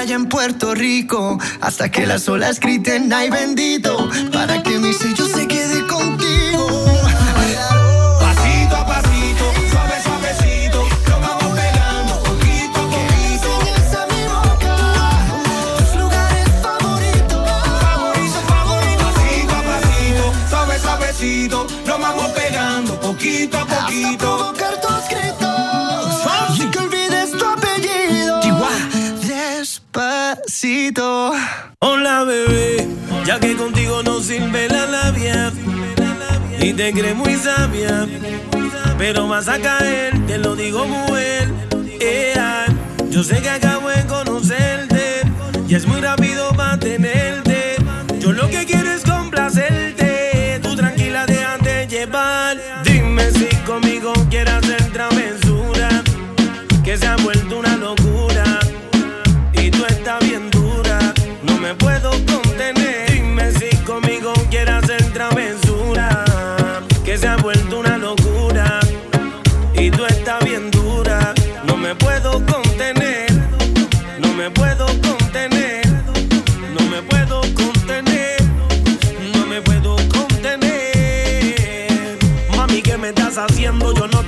playa en Puerto Rico hasta que las olas griten ay bendito para que mis sellos Y te crees muy sabia, pero vas a caer, te lo digo mujer. Yeah. Yo sé que acabo de conocerte y es muy rápido para tener.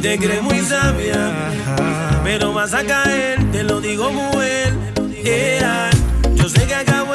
te crees muy sabia, pero vas a caer, te lo digo mujer. Yeah. Yo sé que acabo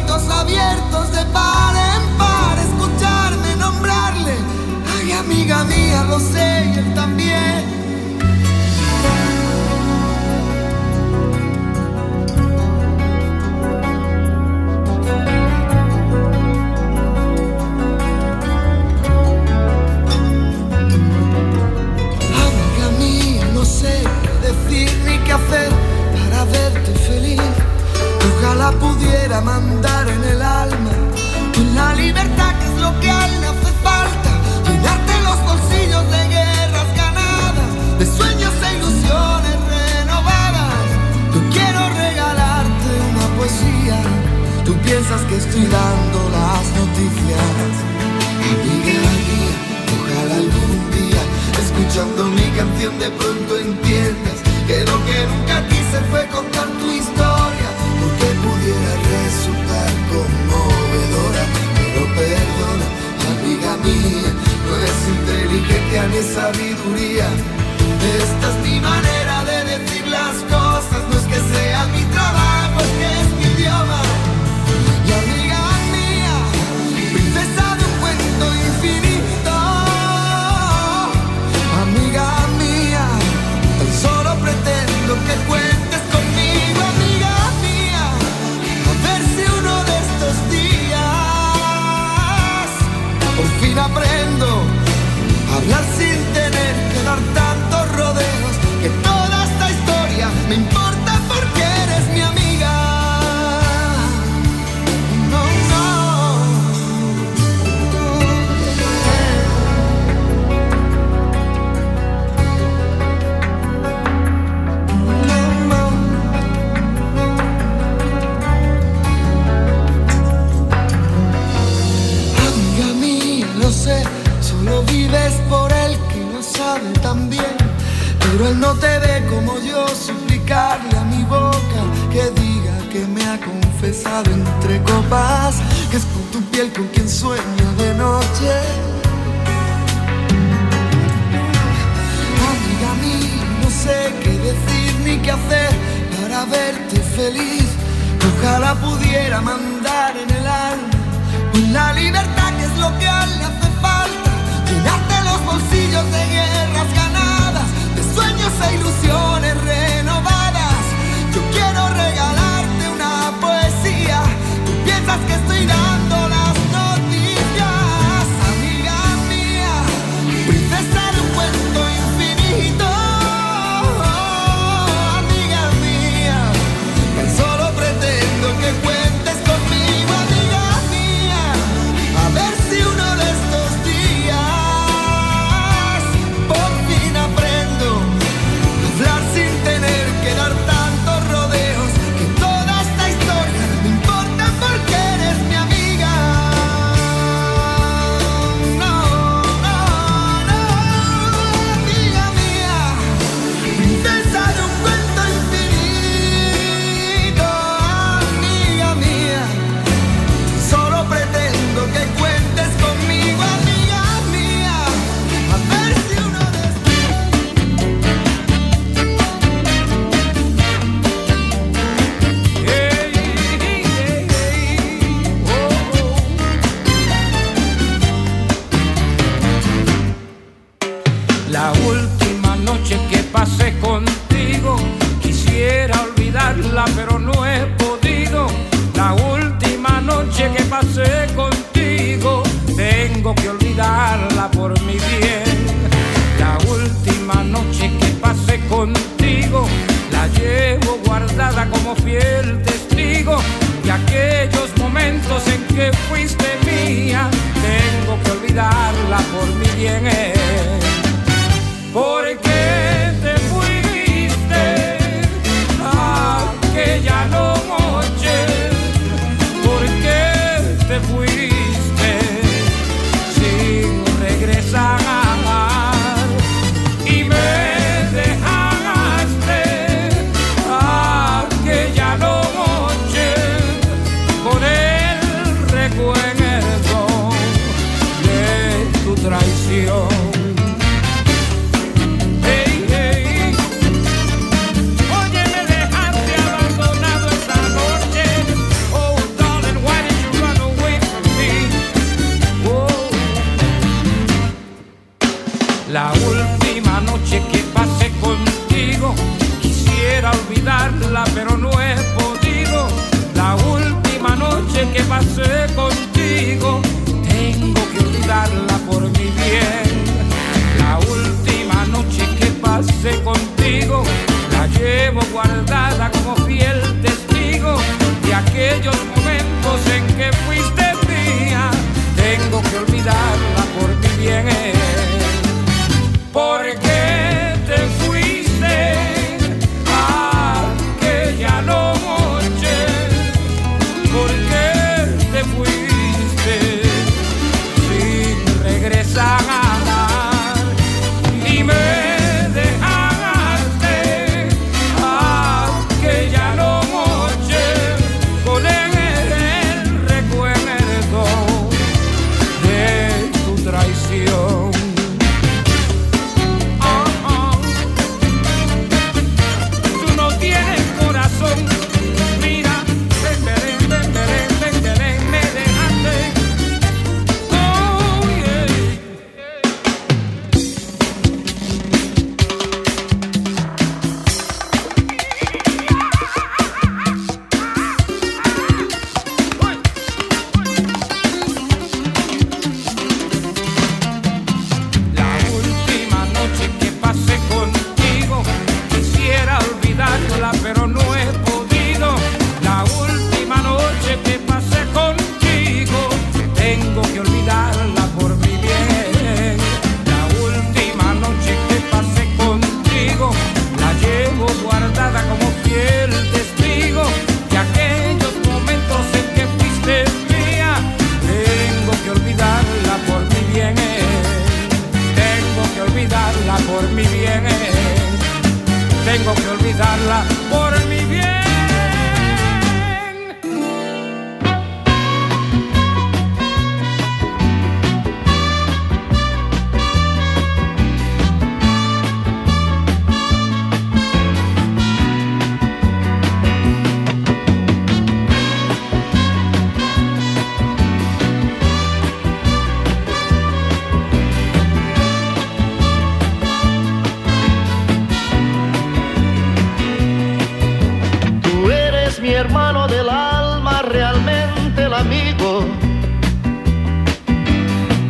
ojitos abiertos de par en par, escucharme nombrarle. Ay, amiga mía, lo sé y él también. Amiga mía, no sé qué decir ni qué hacer. Ojalá pudiera mandar en el alma en la libertad que es lo que a él hace falta. Llenarte los bolsillos de guerras ganadas, de sueños e ilusiones renovadas. Yo quiero regalarte una poesía. Tú piensas que estoy dando las noticias. Ojalá algún día, escuchando mi canción, de pronto entiendas que lo que nunca quise fue contar tu inteligencia ni sabiduría. Esta es mi manera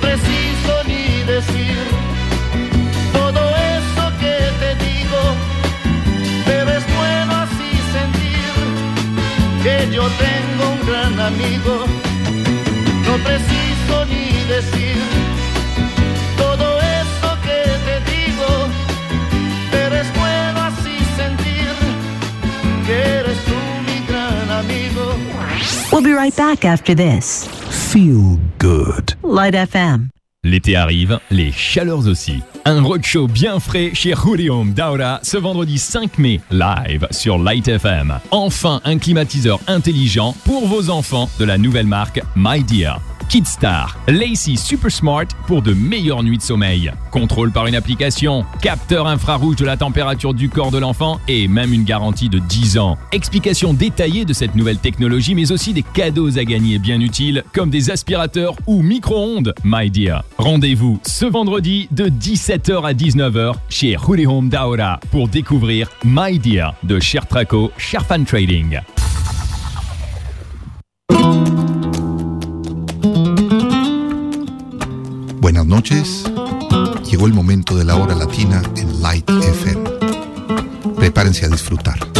Preciso ni decir todo eso que te digo, pero es bueno así sentir que yo tengo un gran amigo. No preciso ni decir todo eso que te digo, pero es bueno así sentir que eres tú mi gran amigo. We'll be right back after this. Feel good. Light FM. L'été arrive, les chaleurs aussi. Un roadshow bien frais chez Julium Daura ce vendredi 5 mai, live sur Light FM. Enfin, un climatiseur intelligent pour vos enfants de la nouvelle marque My Dear. Kidstar, Lacey Super Smart pour de meilleures nuits de sommeil. Contrôle par une application, capteur infrarouge de la température du corps de l'enfant et même une garantie de 10 ans. Explication détaillée de cette nouvelle technologie mais aussi des cadeaux à gagner bien utiles comme des aspirateurs ou micro-ondes, my dear. Rendez-vous ce vendredi de 17h à 19h chez Home Daora pour découvrir My Dear de Cher Traco, Cher Trading. Buenas noches. Llegó el momento de la hora latina en Light FM. Prepárense a disfrutar.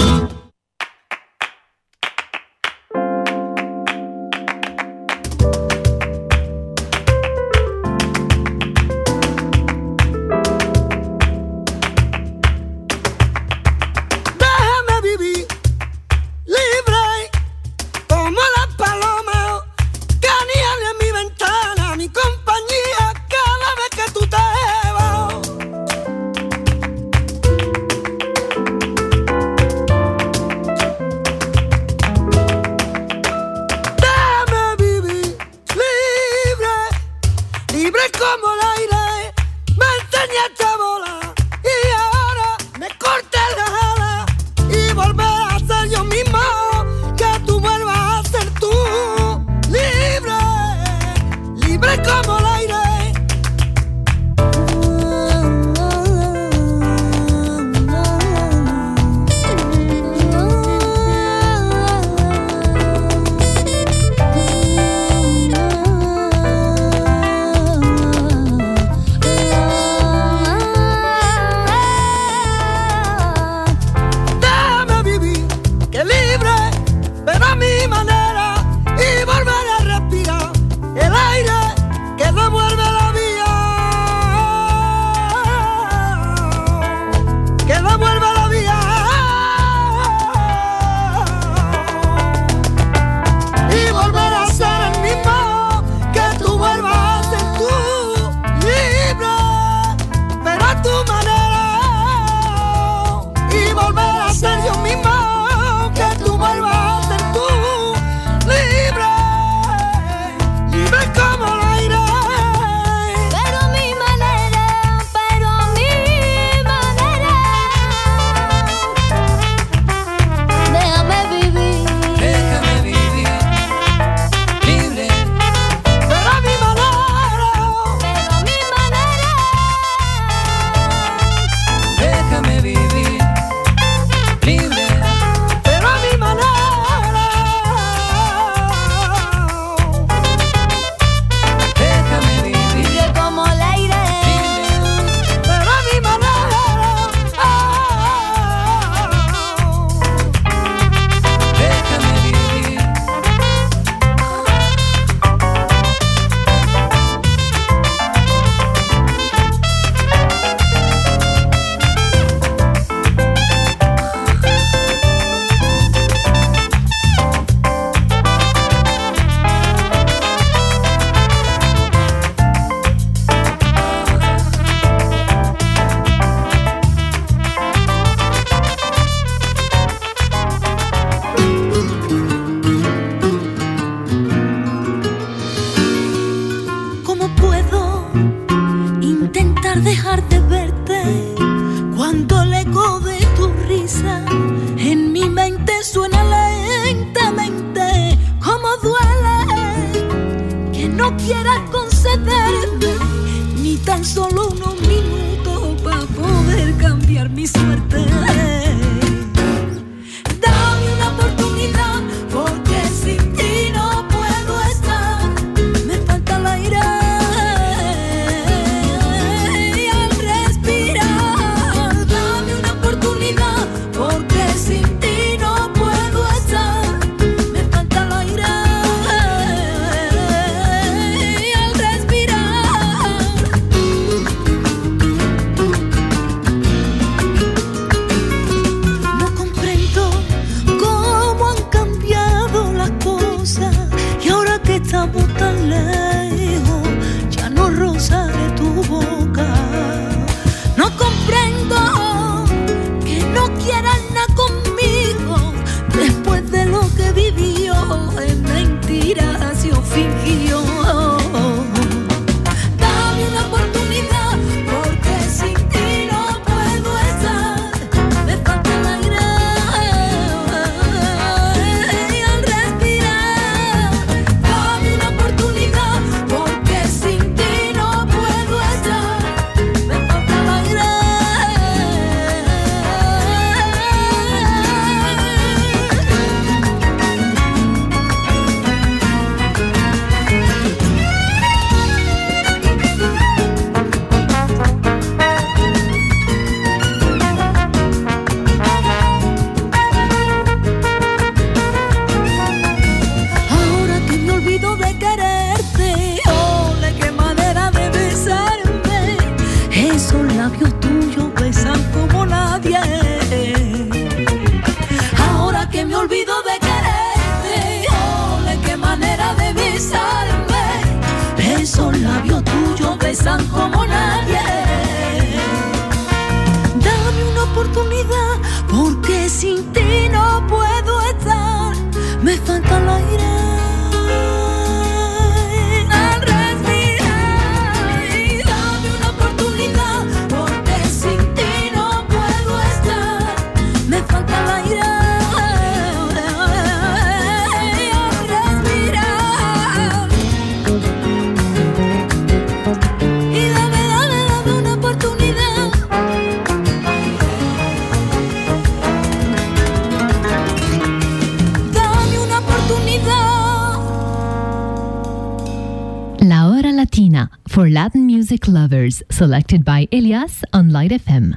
Selected by Elias on Light FM.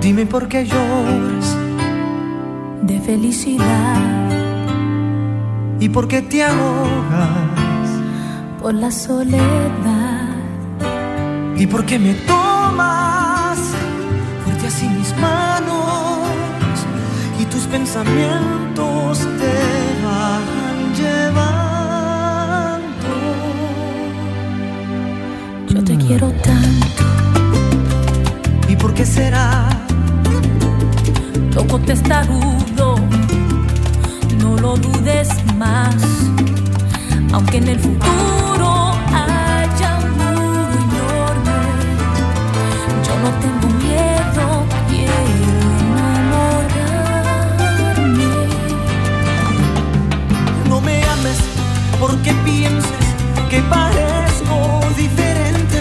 Dime por qué lloras. De felicidad. Y por qué te ahogas por la soledad y por qué me tomas así mis manos y tus pensamientos te van llevando. Yo te quiero tanto. ¿Y por qué será? Toco testarudo, no lo dudes más, aunque en el futuro porque pienses que parezco diferente.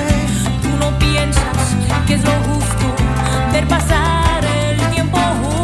Tú no piensas que es lo justo ver pasar. se puede.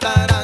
Dónde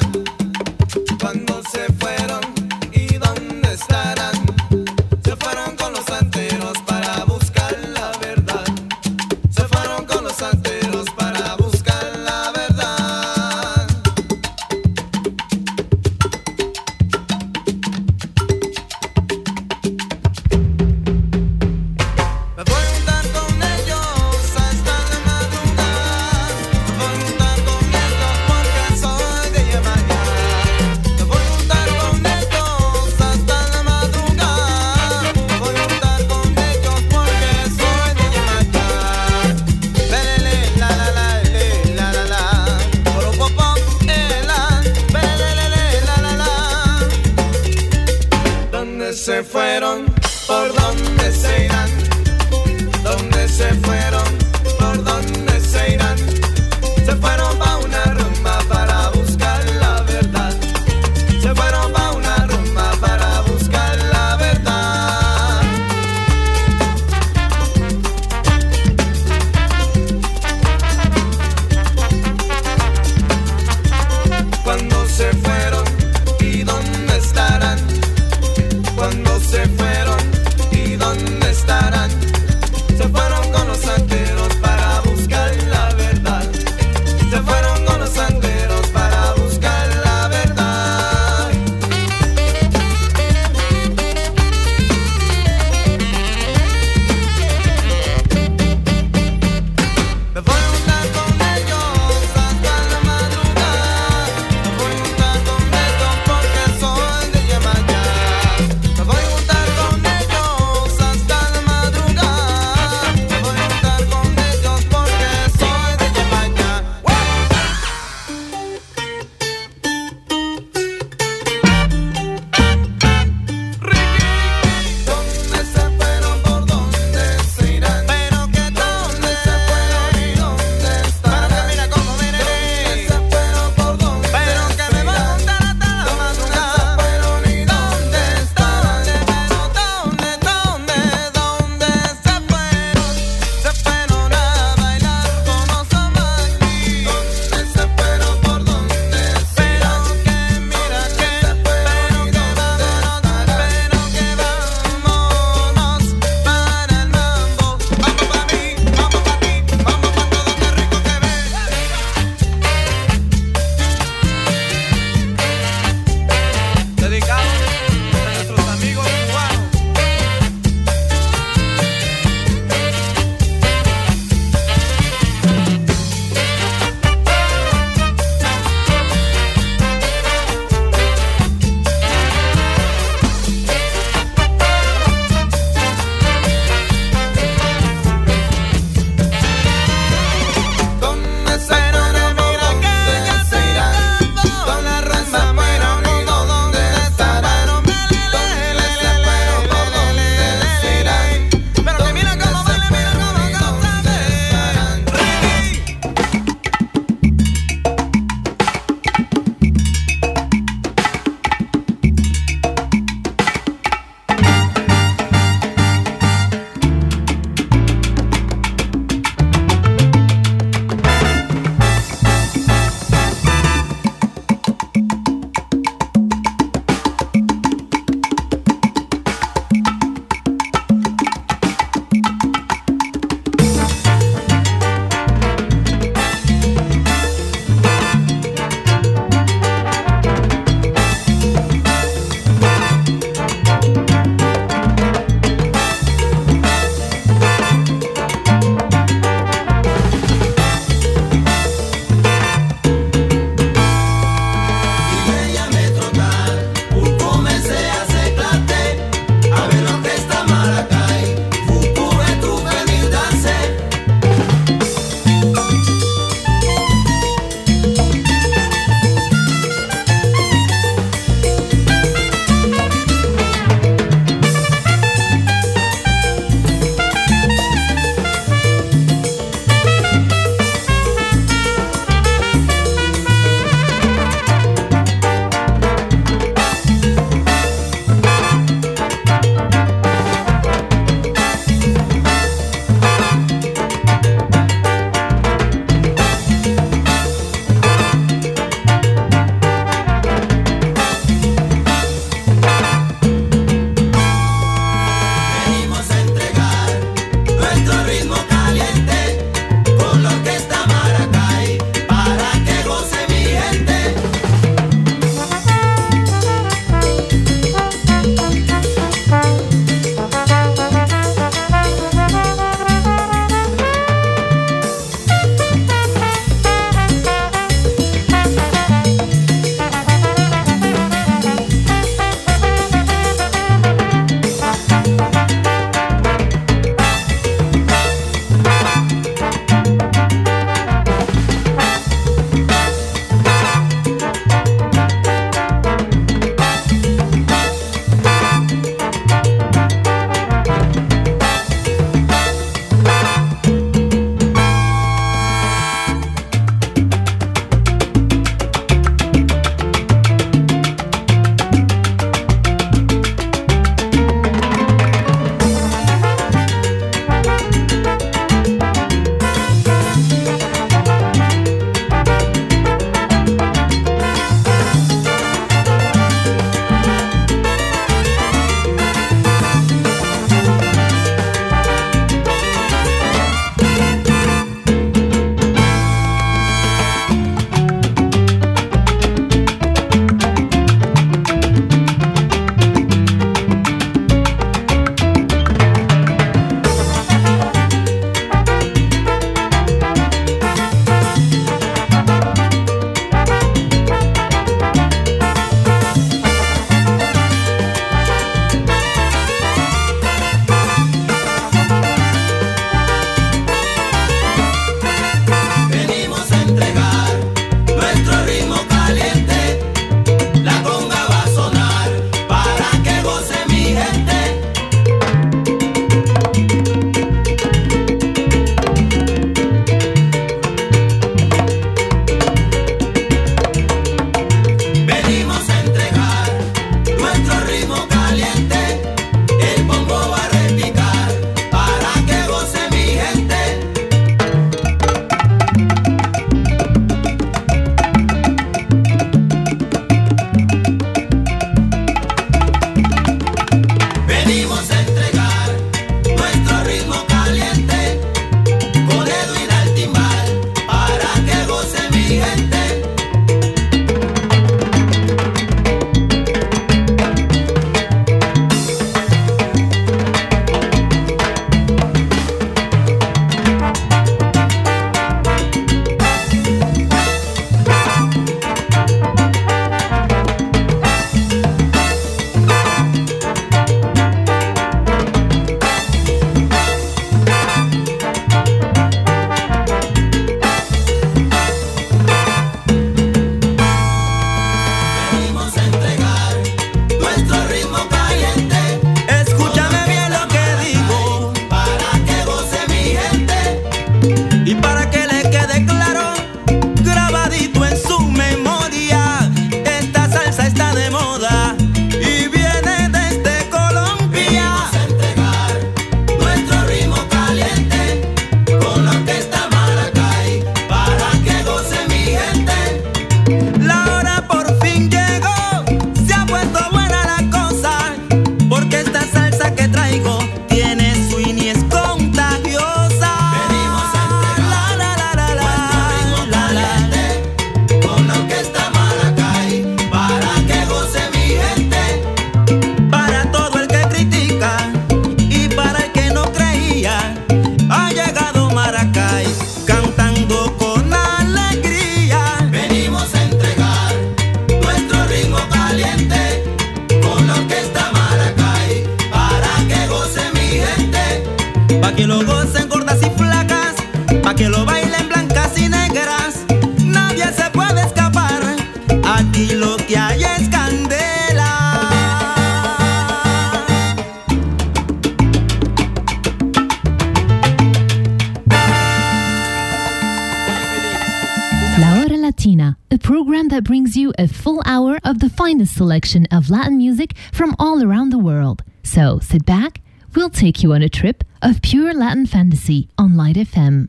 selection of Latin music from all around the world. So sit back, we'll take you on a trip of pure Latin fantasy on Light FM.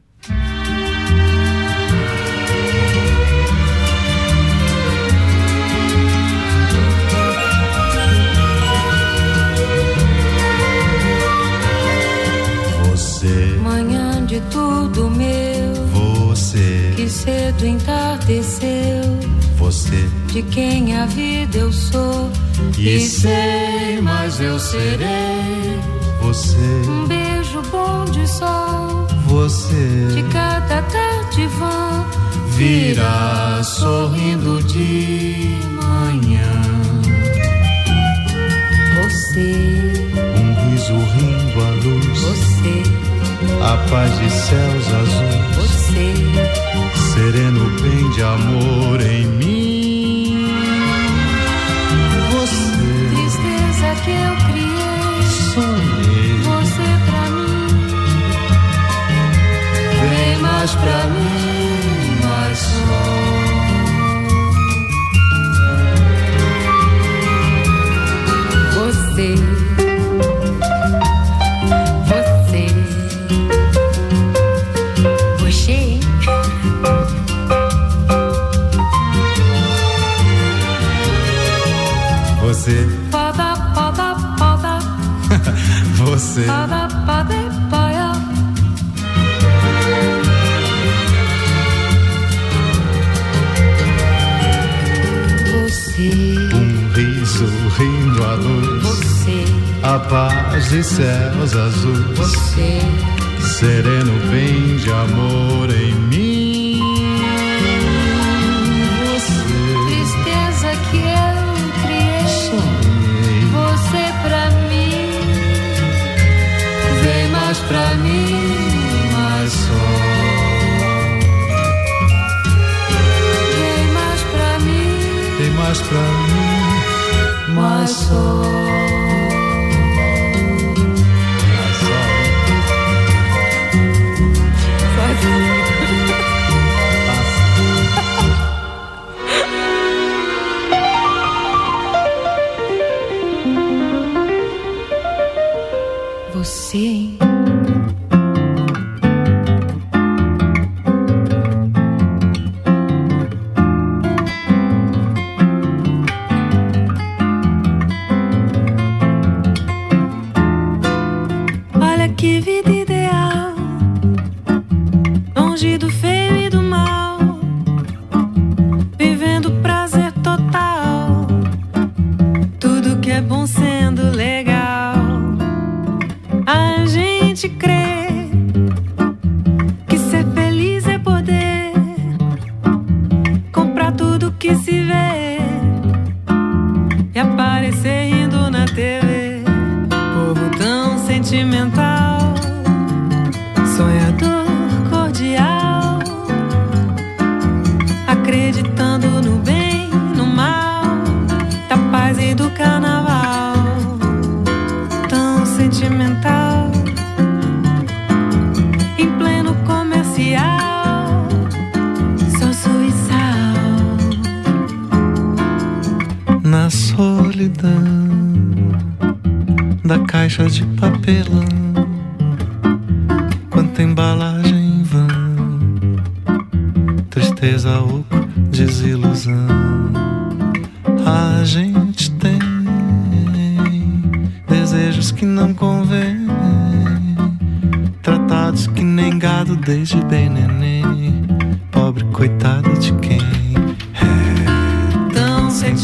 Você, Manhã de tudo meu, você, que cedo entardeceu. você. De quem a vida eu sou. E sei, mas eu serei. Você, Um beijo bom de sol. você De cada tarde vã. virá sorrindo de manhã. Você, Um riso rindo à luz, você, a paz de céus azuis, você. sereno bem de amor em mim. Mais pra mim, mais só. Você. Você. Você. Você, Pada, pada, pada. você, a paz de céus azuis. Você. Sereno bem de amor em mim. Você Tristeza que eu criei. sonhei, Você pra mim. vem mais pra mim, mais só. Vem mais pra mim. Vem mais pra mim, mais só.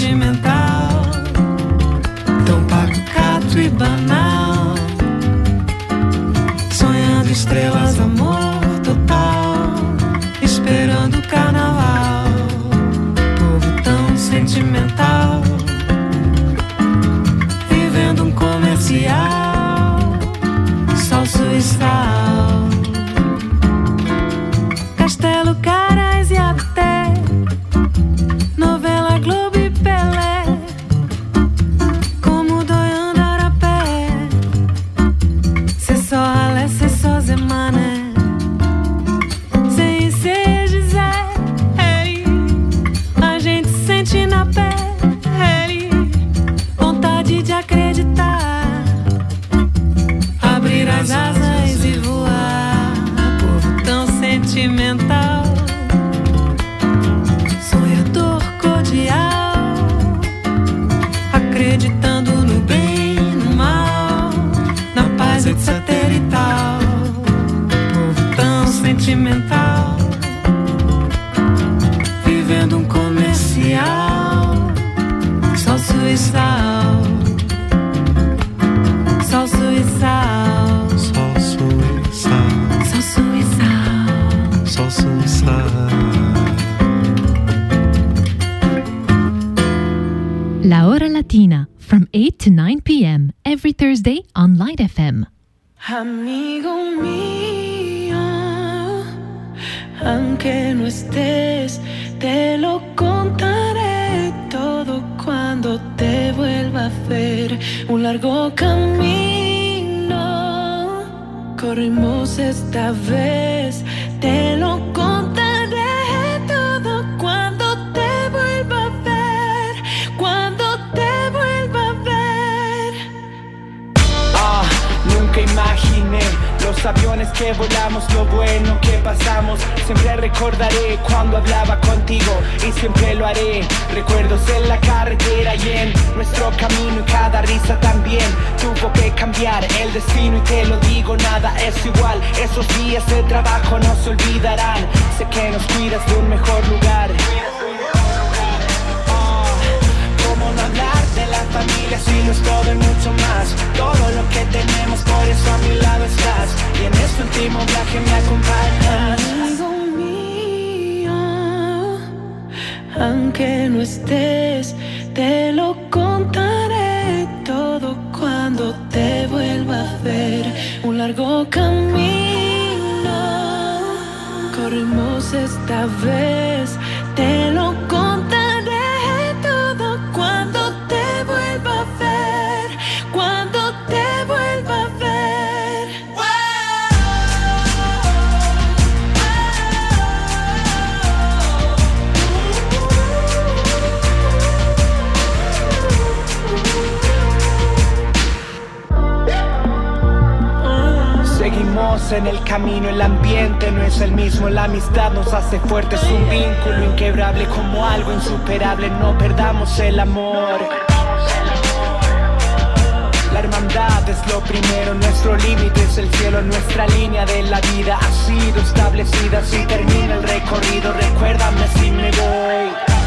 experimentar. Los aviones que volamos, lo bueno que pasamos. Siempre recordaré cuando hablaba contigo y siempre lo haré. Recuerdos en la carretera y en nuestro camino y cada risa también tuvo que cambiar el destino y te lo digo, nada es igual. Esos días de trabajo no se olvidarán. Sé que nos cuidas de un mejor lugar. Familia es todo y mucho más? Todo lo que tenemos, por eso a mi lado estás. Y en este último viaje me acompañas. Amigo mío, aunque no estés, te lo contaré todo cuando te vuelva a ver. Un largo camino corrimos esta vez, te lo contaré En el camino, el ambiente no es el mismo, la amistad nos hace fuertes, un vínculo inquebrable como algo insuperable, no perdamos el amor. La hermandad es lo primero, nuestro límite es el cielo, nuestra línea de la vida ha sido establecida. Si termina el recorrido, recuérdame si me voy.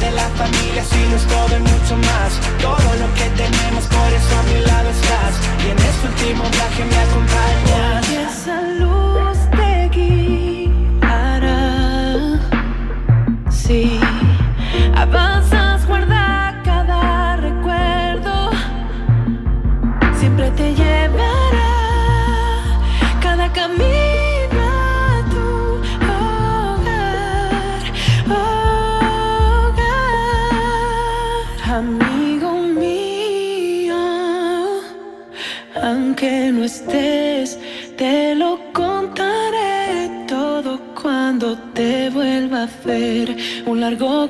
De la familia si no es todo y mucho más? Todo lo que tenemos, por eso a mi lado estás. Y en este último viaje me acompañas. Y esa luz te guiará. Sí,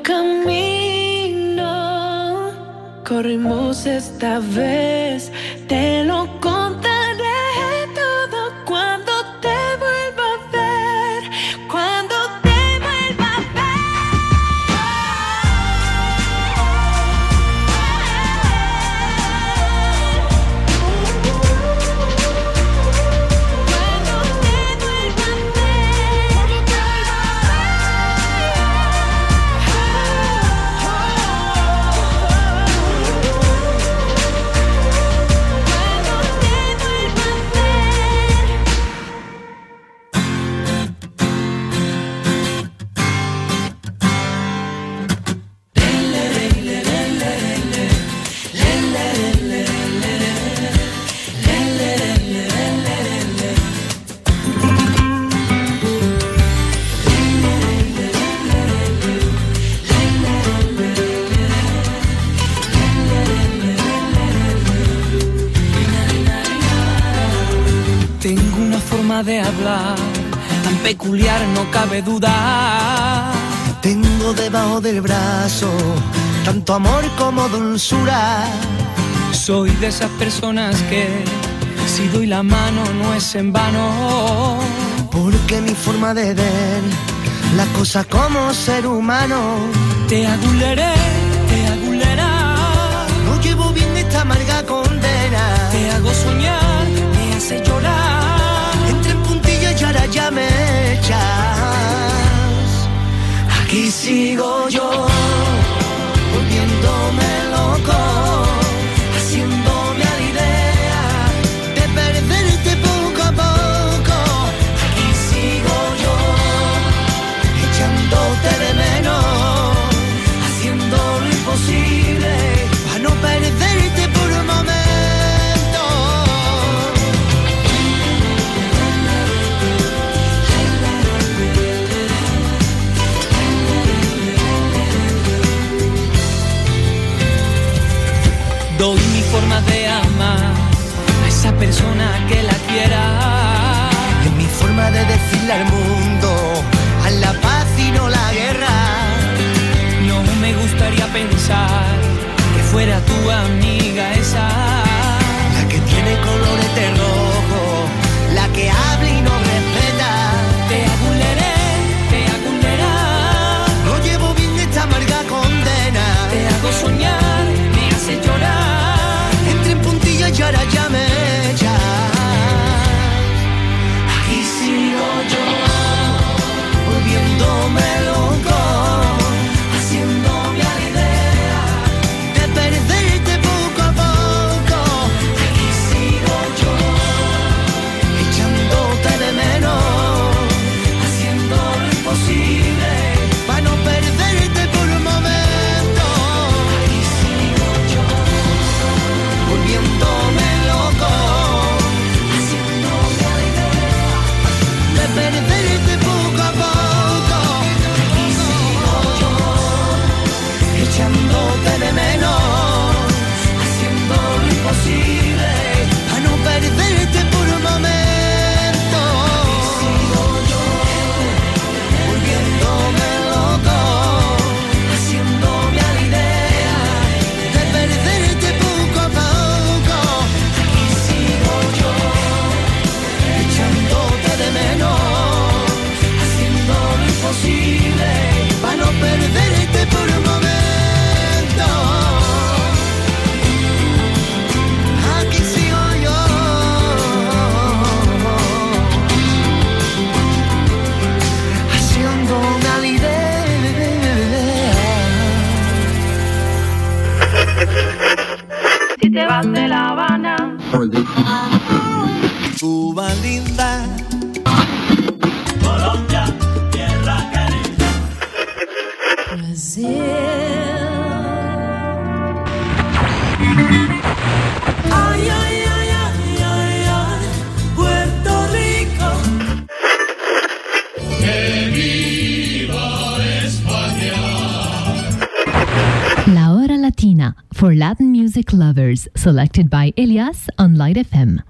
camino. Corrimos esta vez, Tengo debajo del brazo tanto amor como dulzura. Soy de esas personas que si doy la mano no es en vano. Porque mi forma de ver las cosas como ser humano. Te aguleré, te agulera. No llevo bien esta amarga condena. Te hago soñar, me hace llorar. Entre puntillas y ahora ya me echas. Aquí sigo yo. que la quiera. Es mi forma de decirle al mundo, a la paz y no la guerra. No me gustaría pensar que fuera tu amiga esa. La que tiene colores de rojo, la que habla selected by Elias on Light FM.